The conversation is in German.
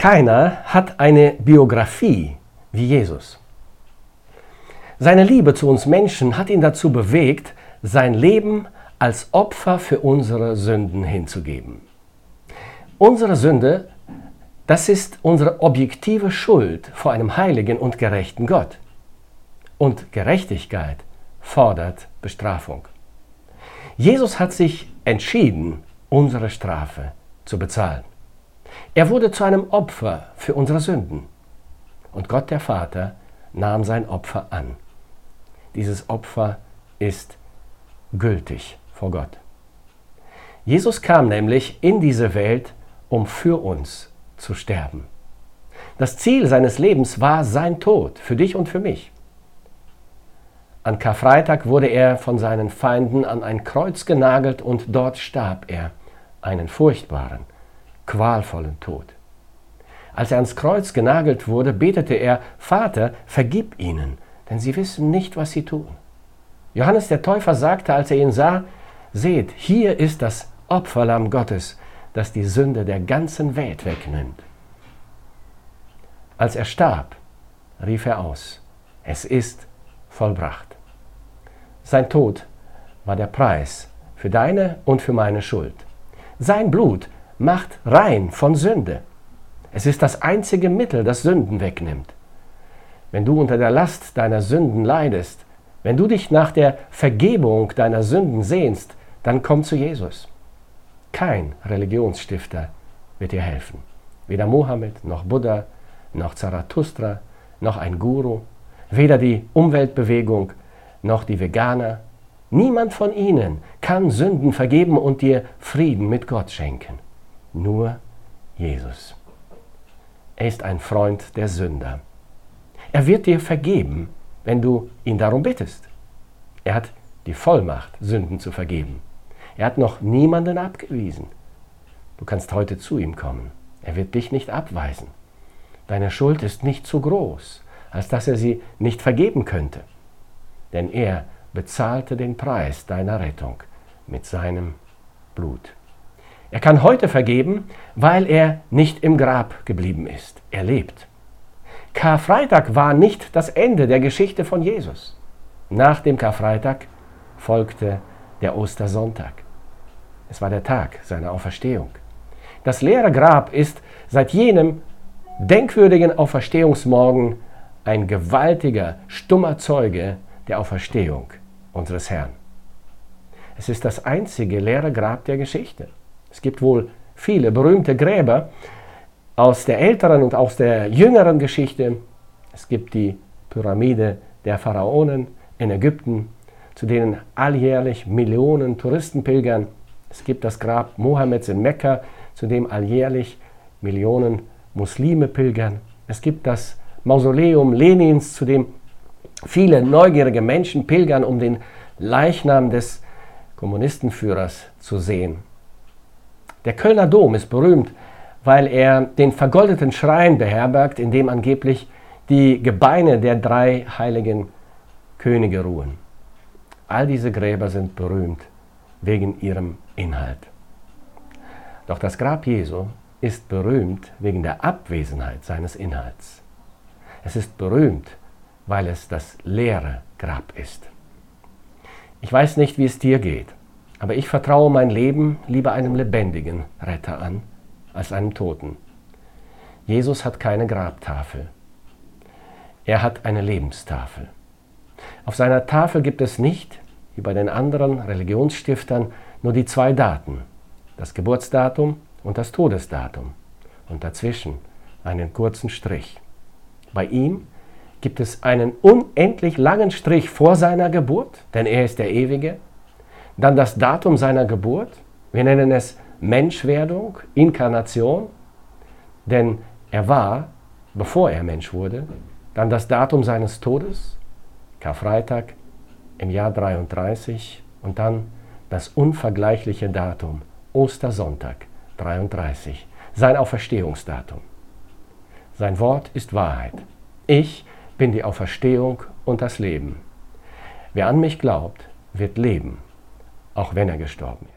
Keiner hat eine Biografie wie Jesus. Seine Liebe zu uns Menschen hat ihn dazu bewegt, sein Leben als Opfer für unsere Sünden hinzugeben. Unsere Sünde, das ist unsere objektive Schuld vor einem heiligen und gerechten Gott. Und Gerechtigkeit fordert Bestrafung. Jesus hat sich entschieden, unsere Strafe zu bezahlen. Er wurde zu einem Opfer für unsere Sünden. Und Gott der Vater nahm sein Opfer an. Dieses Opfer ist gültig vor Gott. Jesus kam nämlich in diese Welt, um für uns zu sterben. Das Ziel seines Lebens war sein Tod, für dich und für mich. An Karfreitag wurde er von seinen Feinden an ein Kreuz genagelt und dort starb er, einen furchtbaren, qualvollen Tod. Als er ans Kreuz genagelt wurde, betete er, Vater, vergib ihnen, denn sie wissen nicht, was sie tun. Johannes der Täufer sagte, als er ihn sah, seht, hier ist das Opferlamm Gottes, das die Sünde der ganzen Welt wegnimmt. Als er starb, rief er aus, es ist vollbracht. Sein Tod war der Preis für deine und für meine Schuld. Sein Blut macht rein von Sünde. Es ist das einzige Mittel, das Sünden wegnimmt. Wenn du unter der Last deiner Sünden leidest, wenn du dich nach der Vergebung deiner Sünden sehnst, dann komm zu Jesus. Kein Religionsstifter wird dir helfen. Weder Mohammed noch Buddha noch Zarathustra noch ein Guru, weder die Umweltbewegung noch die Veganer. Niemand von ihnen kann Sünden vergeben und dir Frieden mit Gott schenken. Nur Jesus. Er ist ein Freund der Sünder. Er wird dir vergeben, wenn du ihn darum bittest. Er hat die Vollmacht, Sünden zu vergeben. Er hat noch niemanden abgewiesen. Du kannst heute zu ihm kommen. Er wird dich nicht abweisen. Deine Schuld ist nicht zu groß, als dass er sie nicht vergeben könnte. Denn er bezahlte den Preis deiner Rettung mit seinem Blut. Er kann heute vergeben, weil er nicht im Grab geblieben ist. Er lebt. Karfreitag war nicht das Ende der Geschichte von Jesus. Nach dem Karfreitag folgte der Ostersonntag. Es war der Tag seiner Auferstehung. Das leere Grab ist seit jenem denkwürdigen Auferstehungsmorgen ein gewaltiger, stummer Zeuge der Auferstehung unseres Herrn. Es ist das einzige leere Grab der Geschichte. Es gibt wohl viele berühmte Gräber aus der älteren und aus der jüngeren Geschichte. Es gibt die Pyramide der Pharaonen in Ägypten, zu denen alljährlich Millionen Touristen pilgern. Es gibt das Grab Mohammeds in Mekka, zu dem alljährlich Millionen Muslime pilgern. Es gibt das Mausoleum Lenins, zu dem viele neugierige Menschen pilgern, um den Leichnam des Kommunistenführers zu sehen. Der Kölner Dom ist berühmt, weil er den vergoldeten Schrein beherbergt, in dem angeblich die Gebeine der drei heiligen Könige ruhen. All diese Gräber sind berühmt wegen ihrem Inhalt. Doch das Grab Jesu ist berühmt wegen der Abwesenheit seines Inhalts. Es ist berühmt, weil es das leere Grab ist. Ich weiß nicht, wie es dir geht, aber ich vertraue mein Leben lieber einem lebendigen Retter an als einem Toten. Jesus hat keine Grabtafel. Er hat eine Lebenstafel. Auf seiner Tafel gibt es nicht, wie bei den anderen Religionsstiftern, nur die zwei Daten, das Geburtsdatum und das Todesdatum und dazwischen einen kurzen Strich. Bei ihm gibt es einen unendlich langen Strich vor seiner Geburt, denn er ist der Ewige, dann das Datum seiner Geburt, wir nennen es Menschwerdung, Inkarnation, denn er war, bevor er Mensch wurde, dann das Datum seines Todes, Karfreitag im Jahr 33 und dann das unvergleichliche Datum, Ostersonntag 33, sein Auferstehungsdatum. Sein Wort ist Wahrheit. Ich bin die Auferstehung und das Leben. Wer an mich glaubt, wird leben, auch wenn er gestorben ist.